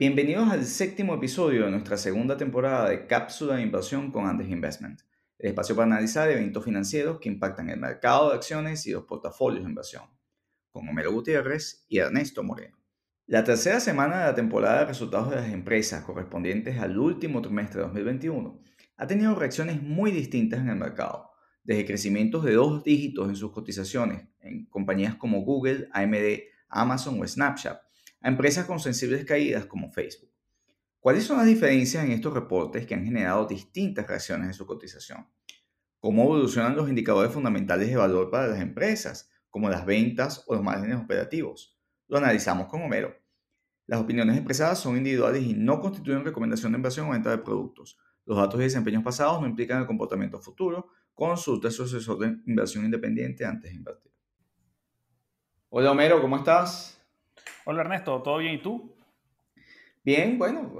Bienvenidos al séptimo episodio de nuestra segunda temporada de Cápsula de Inversión con Andes Investment, el espacio para analizar eventos financieros que impactan el mercado de acciones y los portafolios de inversión, con Homero Gutiérrez y Ernesto Moreno. La tercera semana de la temporada de resultados de las empresas correspondientes al último trimestre de 2021 ha tenido reacciones muy distintas en el mercado, desde crecimientos de dos dígitos en sus cotizaciones en compañías como Google, AMD, Amazon o Snapchat, a empresas con sensibles caídas como Facebook. ¿Cuáles son las diferencias en estos reportes que han generado distintas reacciones en su cotización? ¿Cómo evolucionan los indicadores fundamentales de valor para las empresas, como las ventas o los márgenes operativos? Lo analizamos con Homero. Las opiniones expresadas son individuales y no constituyen recomendación de inversión o venta de productos. Los datos y desempeños pasados no implican el comportamiento futuro. Consulta a su asesor de inversión independiente antes de invertir. Hola Homero, ¿cómo estás? Hola Ernesto, ¿todo bien y tú? Bien, bueno,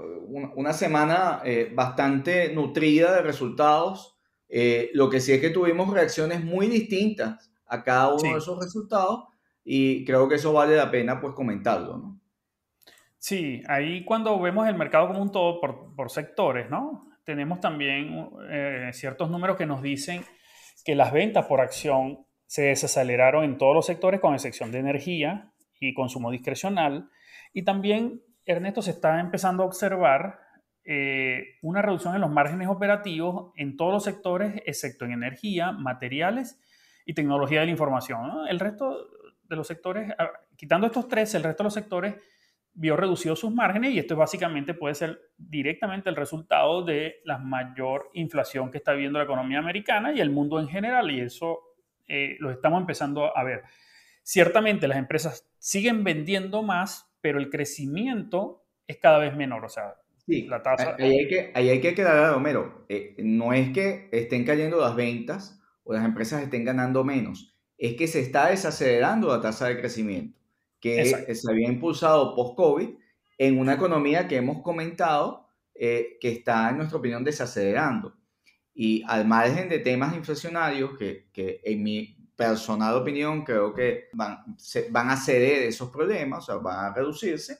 una, semana eh, bastante nutrida de resultados. Eh, lo que sí es que tuvimos reacciones muy distintas a cada uno de esos resultados y creo que eso vale la pena pues comentarlo, ¿no? Sí, ahí cuando vemos el mercado como un todo por, sectores, ¿no? Tenemos también eh, ciertos números que nos dicen que las ventas por acción se desaceleraron en todos los sectores con excepción de energía, y consumo discrecional. Y también, Ernesto, se está empezando a observar eh, una reducción en los márgenes operativos en todos los sectores, excepto en energía, materiales y tecnología de la información. El resto de los sectores, quitando estos tres, el resto de los sectores vio reducidos sus márgenes y esto básicamente puede ser directamente el resultado de la mayor inflación que está viviendo la economía americana y el mundo en general y eso eh, lo estamos empezando a ver. Ciertamente las empresas siguen vendiendo más, pero el crecimiento es cada vez menor. O sea, la tasa... Ahí hay que, ahí hay que quedar, Homero. Eh, no es que estén cayendo las ventas o las empresas estén ganando menos. Es que se está desacelerando la tasa de crecimiento, que se había impulsado post-COVID en una economía que hemos comentado eh, que está, en nuestra opinión, desacelerando. Y al margen de temas inflacionarios, que, que en mi personal opinión, creo que van, van a ceder esos problemas, o sea, van a reducirse.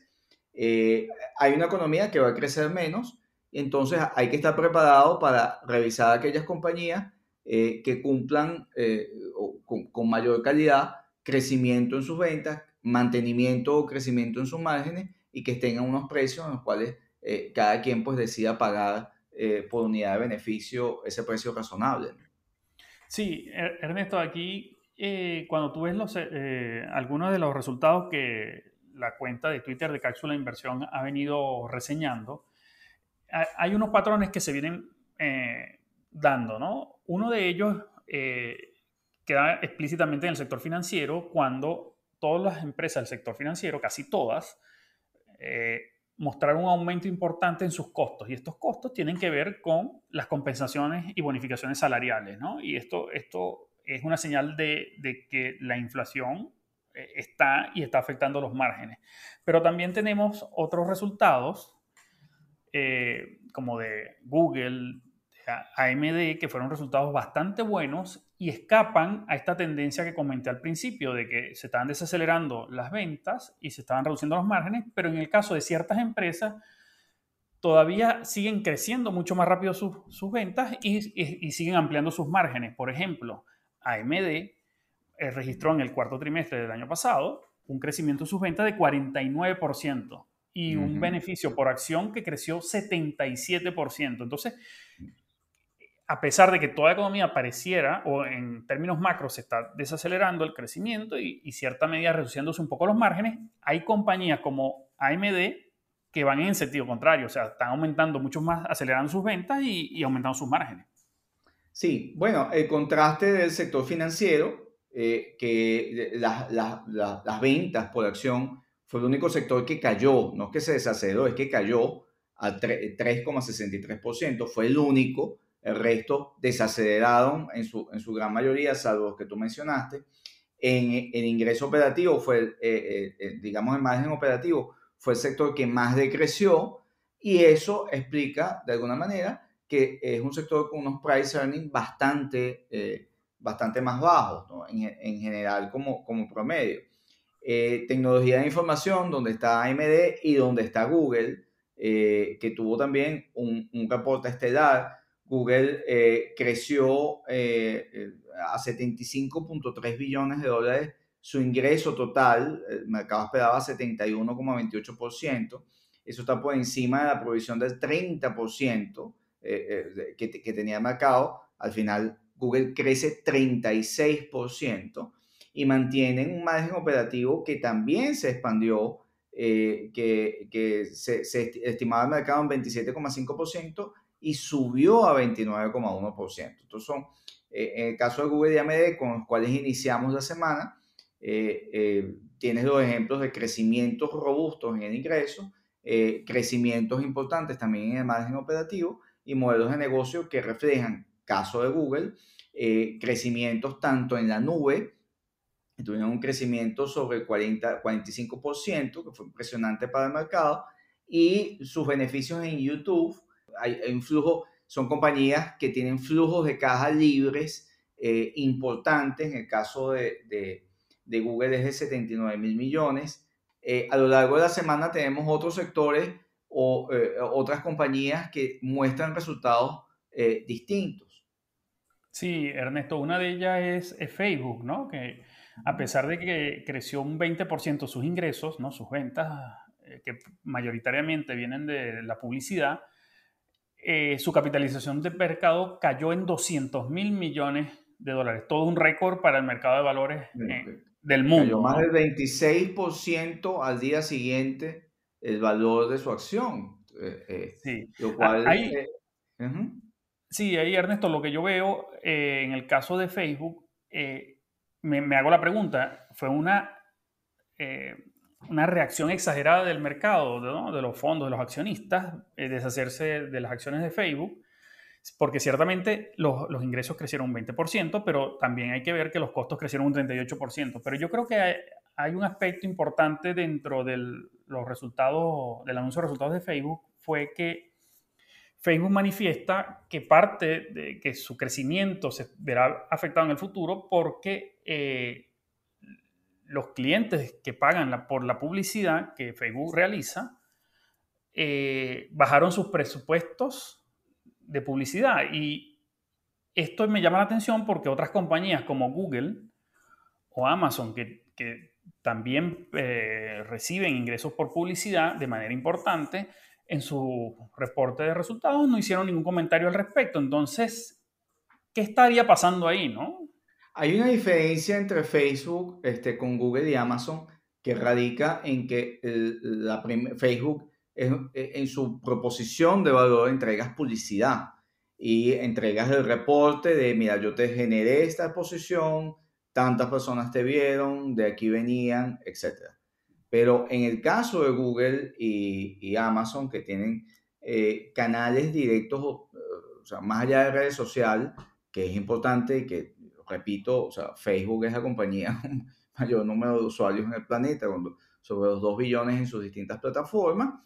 Eh, hay una economía que va a crecer menos, y entonces hay que estar preparado para revisar aquellas compañías eh, que cumplan eh, con, mayor calidad crecimiento en sus ventas, mantenimiento o crecimiento en sus márgenes y que tengan unos precios en los cuales cada quien pues decida pagar por unidad de beneficio ese precio razonable. Sí, er, Ernesto, aquí eh, cuando tú ves los, eh, algunos de los resultados que la cuenta de Twitter de Cápsula Inversión ha venido reseñando, hay unos patrones que se vienen eh, dando, ¿no? Uno de ellos queda explícitamente en el sector financiero cuando todas las empresas del sector financiero, casi todas, mostraron un aumento importante en sus costos y estos costos tienen que ver con las compensaciones y bonificaciones salariales, ¿no? Y esto, esto es una señal de, que la inflación eh, está y está afectando los márgenes. Pero también tenemos otros resultados, eh, como de Google, AMD, que fueron resultados bastante buenos y escapan a esta tendencia que comenté al principio de que se estaban desacelerando las ventas y se estaban reduciendo los márgenes, pero en el caso de ciertas empresas todavía siguen creciendo mucho más rápido sus, ventas y, siguen ampliando sus márgenes. Por ejemplo, AMD eh, registró en el cuarto trimestre del año pasado un crecimiento de sus ventas de 49% y un beneficio por acción que creció 77%. Entonces, a pesar de que toda economía pareciera, o en términos macros, se está desacelerando el crecimiento y, cierta medida reduciéndose un poco los márgenes, hay compañías como AMD que van en sentido contrario, o sea, están aumentando mucho más, acelerando sus ventas y, aumentando sus márgenes. Sí, bueno, el contraste del sector financiero, eh, que las ventas por acción fue el único sector que cayó, no es que se desaceleró, es que cayó a 3,63%, fue el único el resto desaceleraron en su, en su gran mayoría, salvo los que tú mencionaste. En el ingreso operativo fue, eh, eh, eh, digamos, el margen operativo fue el sector que más decreció y eso explica de alguna manera que es un sector con unos price earnings bastante, bastante más bajos en, en, general como, como promedio. tecnología de información, donde está AMD y donde está Google, que tuvo también un, un reporte estelar. Google creció a 75.3 billones de dólares su ingreso total, el mercado esperaba 71,28%, eso está por encima de la provisión del 30% eh, que, que, tenía el mercado, al final Google crece 36% y mantiene un margen operativo que también se expandió, eh, que, que se, se, estimaba el mercado en 27,5% y subió a 29,1%. Entonces son, eh, en el caso de Google y AMD, con los cuales iniciamos la semana, eh, eh, tienes dos ejemplos de crecimientos robustos en el ingreso, eh, crecimientos importantes también en el margen operativo y modelos de negocio que reflejan, caso de Google, crecimientos tanto en la nube, tuvieron un crecimiento sobre el 40, 45%, que fue impresionante para el mercado, y sus beneficios en YouTube, hay, un flujo, son compañías que tienen flujos de caja libres importantes, en el caso de de Google es de 79 mil millones. Eh, a lo largo de la semana tenemos otros sectores o eh, otras compañías que muestran resultados eh, distintos. Sí, Ernesto, una de ellas es, Facebook, ¿no? Que a pesar de que creció un 20% sus ingresos, ¿no? Sus ventas, que mayoritariamente vienen de la publicidad, su capitalización de mercado cayó en 200 mil millones de dólares. Todo un récord para el mercado de valores del mundo. más del 26% al día siguiente el valor de su acción. Eh, eh, sí. Lo cual, ahí, eh, sí, ahí Ernesto, lo que yo veo en el caso de Facebook, me, hago la pregunta, fue una, una reacción exagerada del mercado, de los fondos, de los accionistas, deshacerse de las acciones de Facebook porque ciertamente los, ingresos crecieron un 20%, pero también hay que ver que los costos crecieron un 38%. Pero yo creo que hay, un aspecto importante dentro de los resultados, del anuncio de resultados de Facebook, fue que Facebook manifiesta que parte de que su crecimiento se verá afectado en el futuro porque eh, los clientes que pagan por la publicidad que Facebook realiza eh, bajaron sus presupuestos de publicidad. Y esto me llama la atención porque otras compañías como Google o Amazon, que, también eh, reciben ingresos por publicidad de manera importante, en su reporte de resultados no hicieron ningún comentario al respecto. Entonces, ¿qué estaría pasando ahí, no? Hay una diferencia entre Facebook este, con Google y Amazon que radica en que la Facebook eh, en su proposición de valor entregas publicidad y entregas el reporte de, mira, yo te generé esta exposición, tantas personas te vieron, de aquí venían, etc. Pero en el caso de Google y, Amazon, que tienen eh, canales directos, o sea, más allá de redes sociales, que es importante que, repito, o sea, Facebook es la compañía mayor número de usuarios en el planeta, sobre los 2 billones en sus distintas plataformas,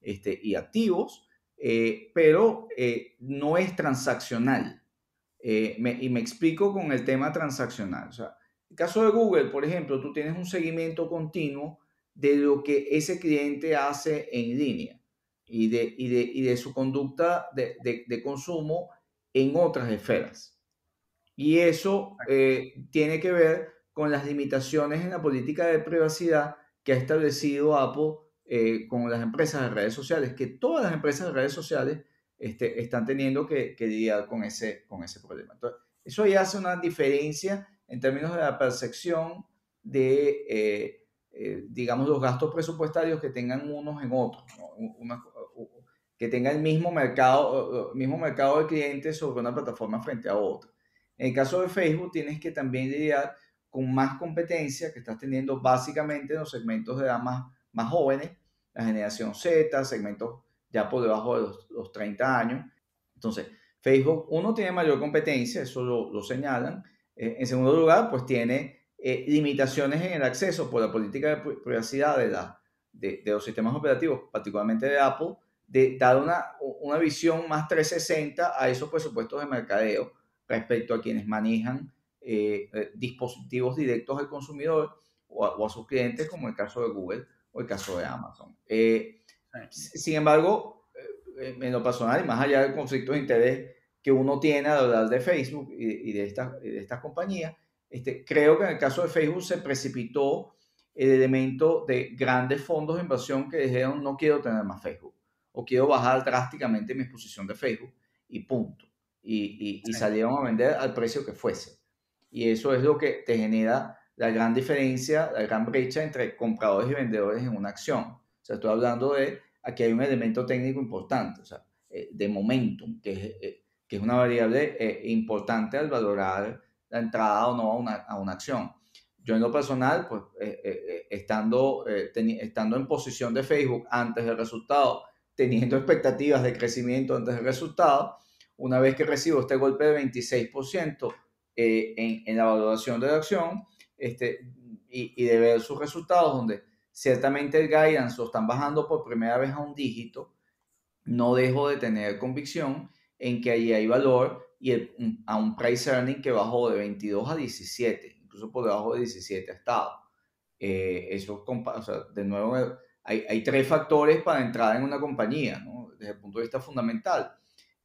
este, y activos, eh, pero eh, no es transaccional. Eh, y me explico con el tema transaccional. O sea, en el caso de Google, por ejemplo, tú tienes un seguimiento continuo de lo que ese cliente hace en línea y de, y de, y de su conducta de, de, consumo en otras esferas. Y eso tiene que ver con las limitaciones en la política de privacidad que ha establecido Apple eh, con las empresas de redes sociales, que todas las empresas de redes sociales este, están teniendo que, lidiar con ese, con ese problema. Entonces, eso ya hace una diferencia en términos de la percepción de, eh, eh, digamos, los gastos presupuestarios que tengan unos en otros, que tenga el mismo mercado, mismo mercado de clientes sobre una plataforma frente a otra. En el caso de Facebook, tienes que también lidiar con más competencia que estás teniendo básicamente en los segmentos de damas más jóvenes, la generación Z, segmentos ya por debajo de los, 30 años. Entonces, Facebook, uno tiene mayor competencia, eso lo, señalan. Eh, en segundo lugar, pues tiene eh, limitaciones en el acceso por la política de privacidad de, la, de, los sistemas operativos, particularmente de Apple, de dar una, una visión más 360 a esos presupuestos de mercadeo respecto a quienes manejan eh, dispositivos directos al consumidor o a, sus clientes, como el caso de Google o el caso de Amazon. Eh, Sin embargo, eh, en lo personal, y más allá del conflicto de interés que uno tiene al hablar de Facebook y, de, estas, de estas compañías, este, creo que en el caso de Facebook se precipitó el elemento de grandes fondos de inversión que dijeron no quiero tener más Facebook o quiero bajar drásticamente mi exposición de Facebook y punto. Y, y, salieron a vender al precio que fuese. Y eso es lo que te genera la gran diferencia, la gran brecha entre compradores y vendedores en una acción. O sea, estoy hablando de, aquí hay un elemento técnico importante, o sea, eh, de momentum, que es, eh, que es una variable eh, importante al valorar la entrada o no a una, a una acción. Yo en lo personal, pues estando, estando en posición de Facebook antes del resultado, teniendo expectativas de crecimiento antes del resultado, una vez que recibo este golpe de 26% en, en la valoración de la acción, este, y, de ver sus resultados, donde ciertamente el guidance lo están bajando por primera vez a un dígito, no dejo de tener convicción en que allí hay valor y a un price earning que bajó de 22 a 17, incluso por debajo de 17 ha estado. Eh, eso, o sea, de nuevo, hay, hay, tres factores para entrar en una compañía, ¿no? desde el punto de vista fundamental.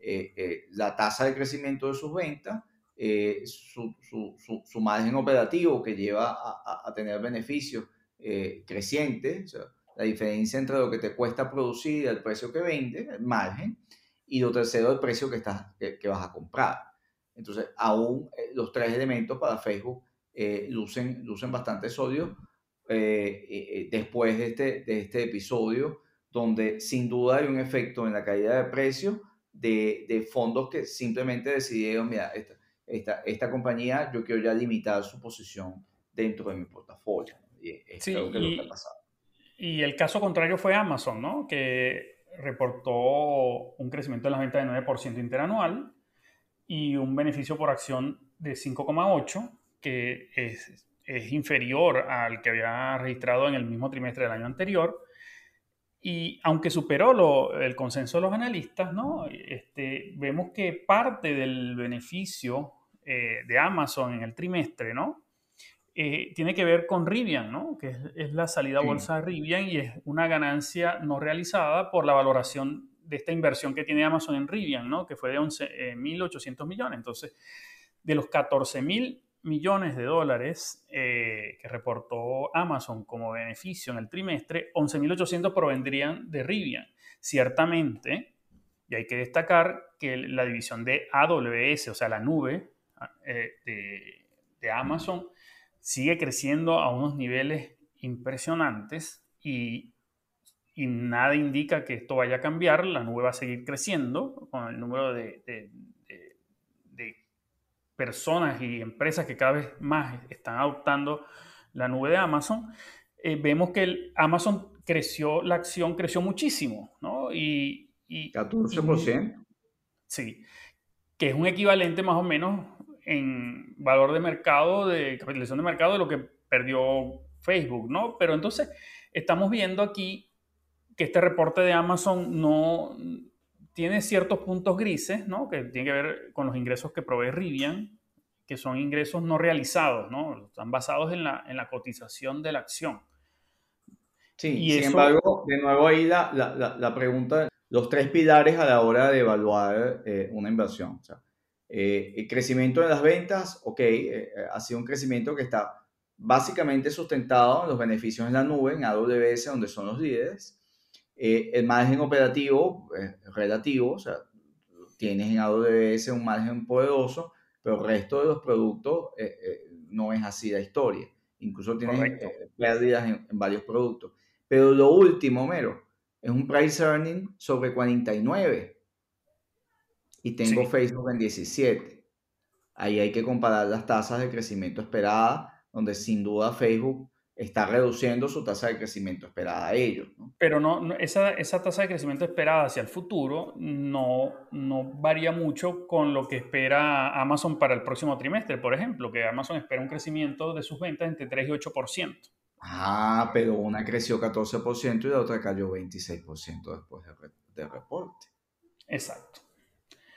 Eh, eh, la tasa de crecimiento de sus ventas, eh, su, su, su, margen operativo que lleva a, a tener beneficios crecientes, la diferencia entre lo que te cuesta producir y el precio que vende, el margen, y lo tercero, el precio que, estás, que, vas a comprar. Entonces, aún los tres elementos para Facebook lucen, lucen bastante sólidos después de este, de este episodio, donde sin duda hay un efecto en la caída de precios de, de fondos que simplemente decidieron, mira, esta, esta, esta compañía, yo quiero ya limitar su posición dentro de mi portafolio. Y sí, y, y el caso contrario fue Amazon, ¿no? Que reportó un crecimiento de las ventas de 9% interanual y un beneficio por acción de 5,8, que es, es, inferior al que había registrado en el mismo trimestre del año anterior. Y aunque superó lo, el consenso de los analistas, ¿no? este, vemos que parte del beneficio eh, de Amazon en el trimestre ¿no? Eh, tiene que ver con Rivian, ¿no? que es, la salida a bolsa de Rivian y es una ganancia no realizada por la valoración de esta inversión que tiene Amazon en Rivian, ¿no? que fue de 11.800 eh, millones. Entonces, de los 14.000 millones de dólares eh, que reportó Amazon como beneficio en el trimestre, 11.800 provendrían de Rivian. Ciertamente, y hay que destacar que la división de AWS, o sea, la nube eh, de, Amazon, sigue creciendo a unos niveles impresionantes y, y, nada indica que esto vaya a cambiar. La nube va a seguir creciendo con el número de personas y empresas que cada vez más están adoptando la nube de Amazon, eh, vemos que el Amazon creció, la acción creció muchísimo, ¿no? Y, 14%. sí, que es un equivalente más o menos en valor de mercado, de capitalización de mercado de lo que perdió Facebook, ¿no? Pero entonces estamos viendo aquí que este reporte de Amazon no tiene ciertos puntos grises, ¿no? Que tiene que ver con los ingresos que provee Rivian, que son ingresos no realizados, ¿no? Están basados en la, en la cotización de la acción. Sí, sin embargo, de nuevo ahí la, la, la, pregunta, los tres pilares a la hora de evaluar eh, una inversión. O sea, eh, el crecimiento de las ventas, ok, eh, ha sido un crecimiento que está básicamente sustentado en los beneficios en la nube, en AWS, donde son los líderes. Eh, el margen operativo es relativo, o sea, tienes en AWS un margen poderoso, pero el resto de los productos eh, eh, no es así la historia. Incluso tienes pérdidas en, varios productos. Pero lo último, Mero, es un price earning sobre 49 y tengo Facebook en 17. Ahí hay que comparar las tasas de crecimiento esperadas, donde sin duda Facebook está reduciendo su tasa de crecimiento esperada a ellos. Pero no, esa, esa, tasa de crecimiento esperada hacia el futuro no, no varía mucho con lo que espera Amazon para el próximo trimestre, por ejemplo, que Amazon espera un crecimiento de sus ventas entre 3 y 8%. Ah, pero una creció 14% y la otra cayó 26% después del reporte. Exacto.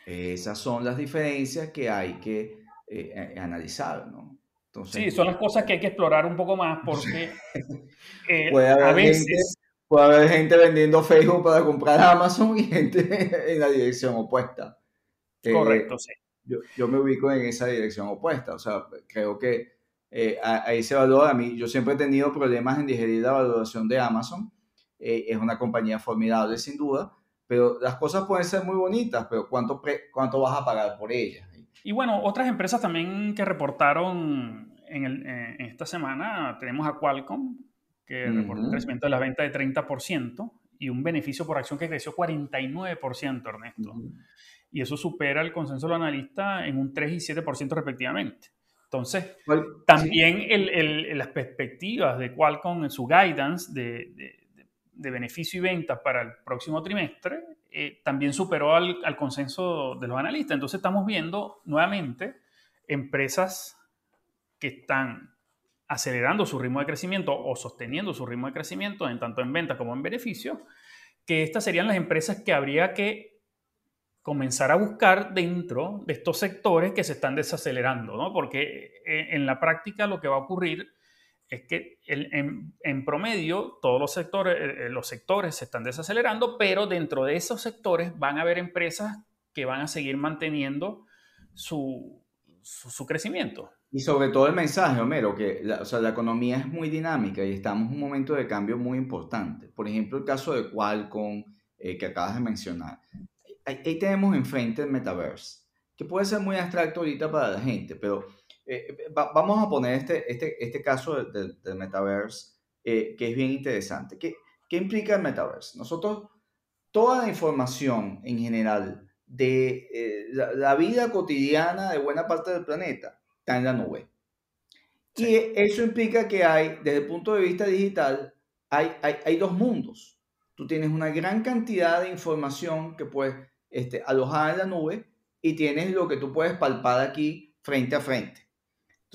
Esas son las diferencias que hay que eh, analizar, ¿no? Sí, son las cosas que hay que explorar un poco más porque eh, a veces... puede haber gente vendiendo Facebook para comprar Amazon y gente en la dirección opuesta. Eh, Correcto, sí. Yo, yo, me ubico en esa dirección opuesta, o sea, creo que eh, ahí se valora a mí. Yo siempre he tenido problemas en digerir la valoración de Amazon. Es una compañía formidable, sin duda, pero las cosas pueden ser muy bonitas, pero ¿cuánto, cuánto vas a pagar por ellas? Y bueno, otras empresas también que reportaron en, esta semana, tenemos a Qualcomm, que reportó un crecimiento de la venta de 30% y un beneficio por acción que creció 49%, Ernesto. Y eso supera el consenso de los analistas en un 3 y 7% respectivamente. Entonces, también las perspectivas de Qualcomm en su guidance de, de, beneficio y venta para el próximo trimestre eh, también superó al, al, consenso de los analistas. Entonces, estamos viendo nuevamente empresas que están acelerando su ritmo de crecimiento o sosteniendo su ritmo de crecimiento, en tanto en venta como en beneficio, que estas serían las empresas que habría que comenzar a buscar dentro de estos sectores que se están desacelerando, ¿no? Porque eh, en la práctica lo que va a ocurrir es que en, promedio todos los sectores, eh, eh, los sectores se están desacelerando, pero dentro de esos sectores van a haber empresas que van a seguir manteniendo su, su, crecimiento. Y sobre todo el mensaje, Homero, que la, o sea, la economía es muy dinámica y estamos en un momento de cambio muy importante. Por ejemplo, el caso de Qualcomm, que acabas de mencionar ahí, tenemos enfrente el metaverse, que puede ser muy abstracto ahorita para la gente, pero eh, eh, vamos a poner este, este, este caso del metaverse, eh, que es bien interesante. ¿Qué, ¿Qué implica el metaverse? Nosotros, toda la información en general de la, vida cotidiana de buena parte del planeta está en la nube. Y eso implica que hay, desde el punto de vista digital, hay, hay, hay, dos mundos. Tú tienes una gran cantidad de información que puedes este, alojada en la nube y tienes lo que tú puedes palpar aquí frente a frente.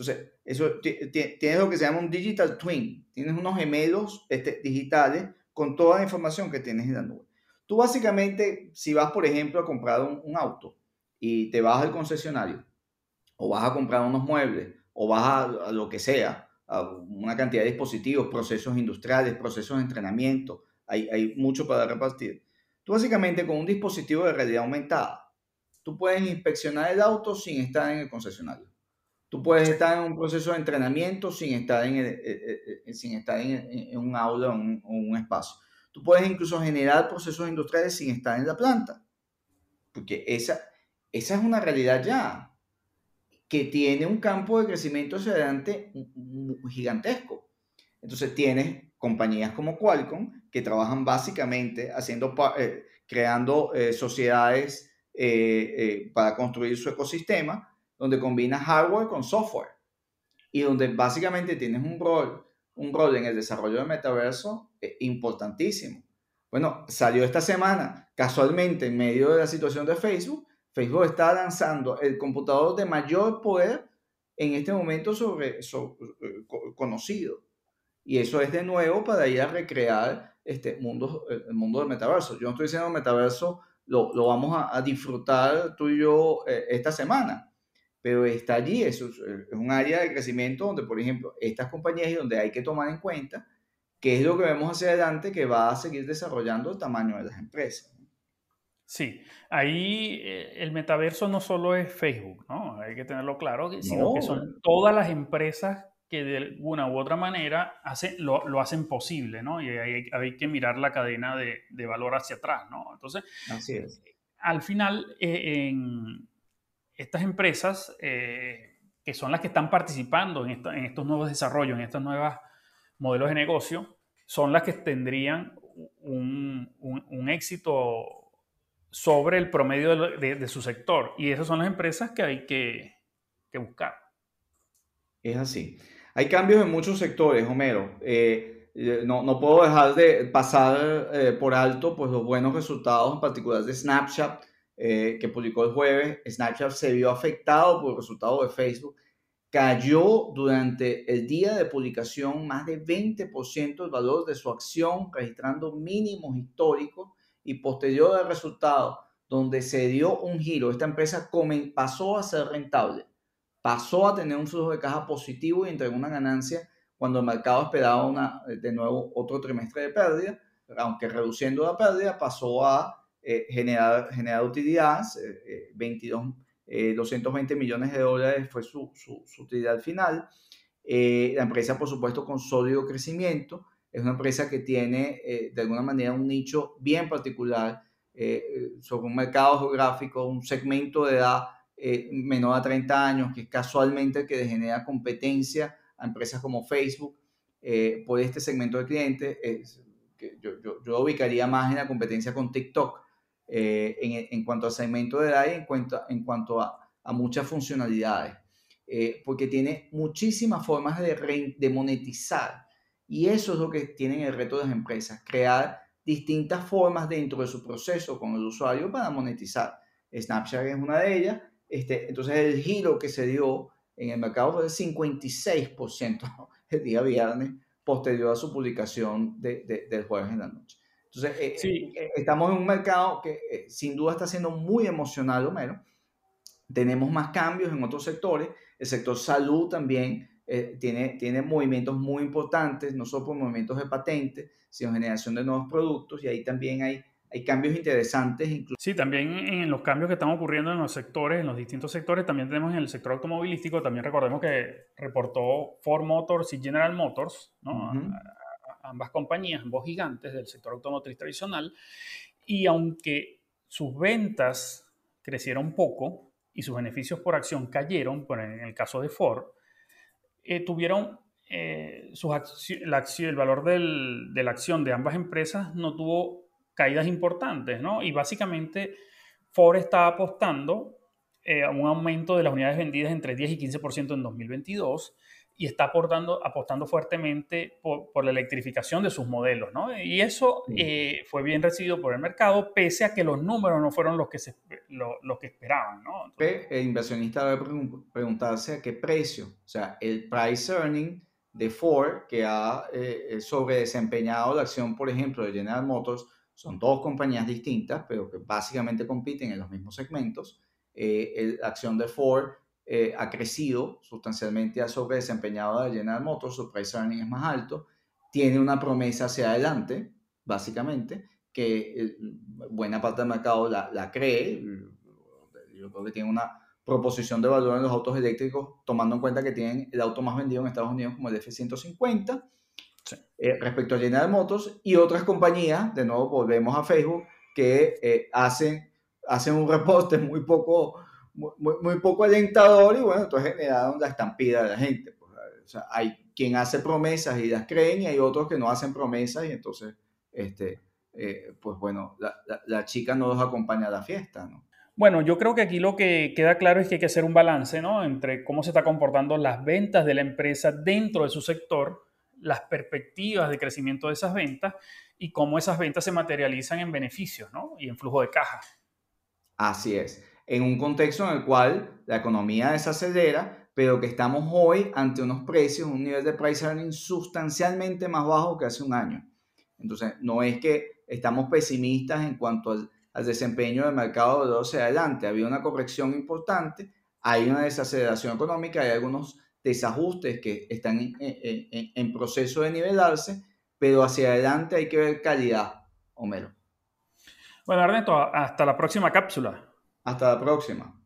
Entonces, eso tienes lo que se llama un digital twin. Tienes unos gemelos este, digitales con toda la información que tienes en la nube. Tú básicamente, si vas, por ejemplo, a comprar un, auto y te vas al concesionario, o vas a comprar unos muebles, o vas a, lo que sea, a una cantidad de dispositivos, procesos industriales, procesos de entrenamiento, hay, hay mucho para repartir. Tú básicamente con un dispositivo de realidad aumentada, tú puedes inspeccionar el auto sin estar en el concesionario. Tú puedes estar en un proceso de entrenamiento sin estar en, eh, eh, eh, sin estar en, un aula o un, un, espacio. Tú puedes incluso generar procesos industriales sin estar en la planta. Porque esa, esa es una realidad ya, que tiene un campo de crecimiento hacia adelante gigantesco. Entonces tienes compañías como Qualcomm que trabajan básicamente haciendo, eh, creando eh, sociedades eh, para construir su ecosistema, donde combina hardware con software y donde básicamente tienes un rol, un rol en el desarrollo del metaverso importantísimo. Bueno, salió esta semana, casualmente, en medio de la situación de Facebook, Facebook está lanzando el computador de mayor poder en este momento sobre, sobre conocido. Y eso es de nuevo para ir a recrear este mundo, el mundo del metaverso. Yo no estoy diciendo metaverso, lo, lo vamos a, a, disfrutar tú y yo eh, esta semana, pero está allí, es, es, un área de crecimiento donde, por ejemplo, estas compañías y donde hay que tomar en cuenta qué es lo que vemos hacia adelante que va a seguir desarrollando el tamaño de las empresas. Sí, ahí eh, el metaverso no solo es Facebook, ¿no? Hay que tenerlo claro, sino que son todas las empresas que de alguna u otra manera hace, lo, lo hacen posible, ¿no? Y hay, hay, que mirar la cadena de, de, valor hacia atrás, ¿no? Entonces, Así es. al final, eh, en estas empresas, eh, que son las que están participando en, en, estos nuevos desarrollos, en estos nuevos modelos de negocio, son las que tendrían un, un, un éxito sobre el promedio de, de, de, su sector. Y esas son las empresas que hay que, que buscar. Es así. Hay cambios en muchos sectores, Homero. Eh, no, no, puedo dejar de pasar eh, por alto pues, los buenos resultados, en particular de Snapchat, que publicó el jueves. Snapchat se vio afectado por el resultado de Facebook. Cayó durante el día de publicación más de 20% el valor de su acción, registrando mínimos históricos y posterior al resultado, donde se dio un giro. Esta empresa pasó a ser rentable pasó a tener un flujo de caja positivo y entregó una ganancia cuando el mercado esperaba de nuevo otro trimestre de pérdida. aunque reduciendo la pérdida, pasó a eh, generar, generar utilidades, 22, 220 millones de dólares fue su, su, su utilidad final. la empresa, por supuesto, con sólido crecimiento, es una empresa que tiene de alguna manera un nicho bien particular sobre un mercado geográfico, un segmento de edad menor a 30 años, que es casualmente el que genera competencia a empresas como Facebook eh, por este segmento de clientes. yo, yo, yo, ubicaría más en la competencia con TikTok eh, en, en, cuanto al segmento de edad y en cuanto, en cuanto a, a muchas funcionalidades, eh, porque tiene muchísimas formas de, de monetizar. Y eso es lo que tienen el reto de las empresas, crear distintas formas dentro de su proceso con el usuario para monetizar. Snapchat es una de ellas. Este, entonces el giro que se dio en el mercado fue del 56% el día viernes posterior a su publicación de, del jueves en la noche. Entonces, eh, sí. Eh, estamos en un mercado que eh, sin duda está siendo muy emocional, Homero. Tenemos más cambios en otros sectores. El sector salud también tiene, tiene movimientos muy importantes, no solo por movimientos de patentes, sino generación de nuevos productos. Y ahí también hay hay cambios interesantes. Incluso. Sí, también en los cambios que están ocurriendo en los sectores, en los distintos sectores, también tenemos en el sector automovilístico, también recordemos que reportó Ford Motors y General Motors, ¿no? Ambas compañías, ambos gigantes del sector automotriz tradicional, y aunque sus ventas crecieron poco y sus beneficios por acción cayeron, por en el caso de Ford, eh, tuvieron eh, sus la el valor del, de la acción de ambas empresas no tuvo caídas importantes, ¿no? Y básicamente Ford está apostando eh, a un aumento de las unidades vendidas entre 10 y 15% en 2022 y está aportando, apostando fuertemente por, la electrificación de sus modelos, ¿no? Y eso eh, fue bien recibido por el mercado, pese a que los números no fueron los que, se, lo, que esperaban, ¿no? el inversionista debe preguntarse a qué precio, o sea, el price earning de Ford, que ha eh, sobre desempeñado la acción, por ejemplo, de General Motors, son dos compañías distintas, pero que básicamente compiten en los mismos segmentos. Eh, la acción de Ford eh, ha crecido sustancialmente, ha sobre desempeñado a General Motors, su price earning es más alto, tiene una promesa hacia adelante, básicamente, que eh, buena parte del mercado la, la cree. Yo creo que tiene una proposición de valor en los autos eléctricos, tomando en cuenta que tienen el auto más vendido en Estados Unidos como el F-150 eh, respecto a General Motors y otras compañías, de nuevo volvemos a Facebook, que eh, hacen, hacen un reporte muy poco, muy, muy, poco alentador y bueno, entonces generaron la estampida de la gente. Pues, o sea, hay quien hace promesas y las creen y hay otros que no hacen promesas y entonces, este, eh, pues bueno, la, la, la, chica no los acompaña a la fiesta, ¿no? Bueno, yo creo que aquí lo que queda claro es que hay que hacer un balance, ¿no? Entre cómo se está comportando las ventas de la empresa dentro de su sector las perspectivas de crecimiento de esas ventas y cómo esas ventas se materializan en beneficios ¿no? y en flujo de caja. Así es, en un contexto en el cual la economía desacelera, pero que estamos hoy ante unos precios, un nivel de price earning sustancialmente más bajo que hace un año. Entonces, no es que estamos pesimistas en cuanto al, desempeño del mercado de 12 adelante. Había una corrección importante, hay una desaceleración económica, hay algunos desajustes que están en, proceso de nivelarse, pero hacia adelante hay que ver calidad, Homero. Bueno, Ernesto, hasta la próxima cápsula. Hasta la próxima.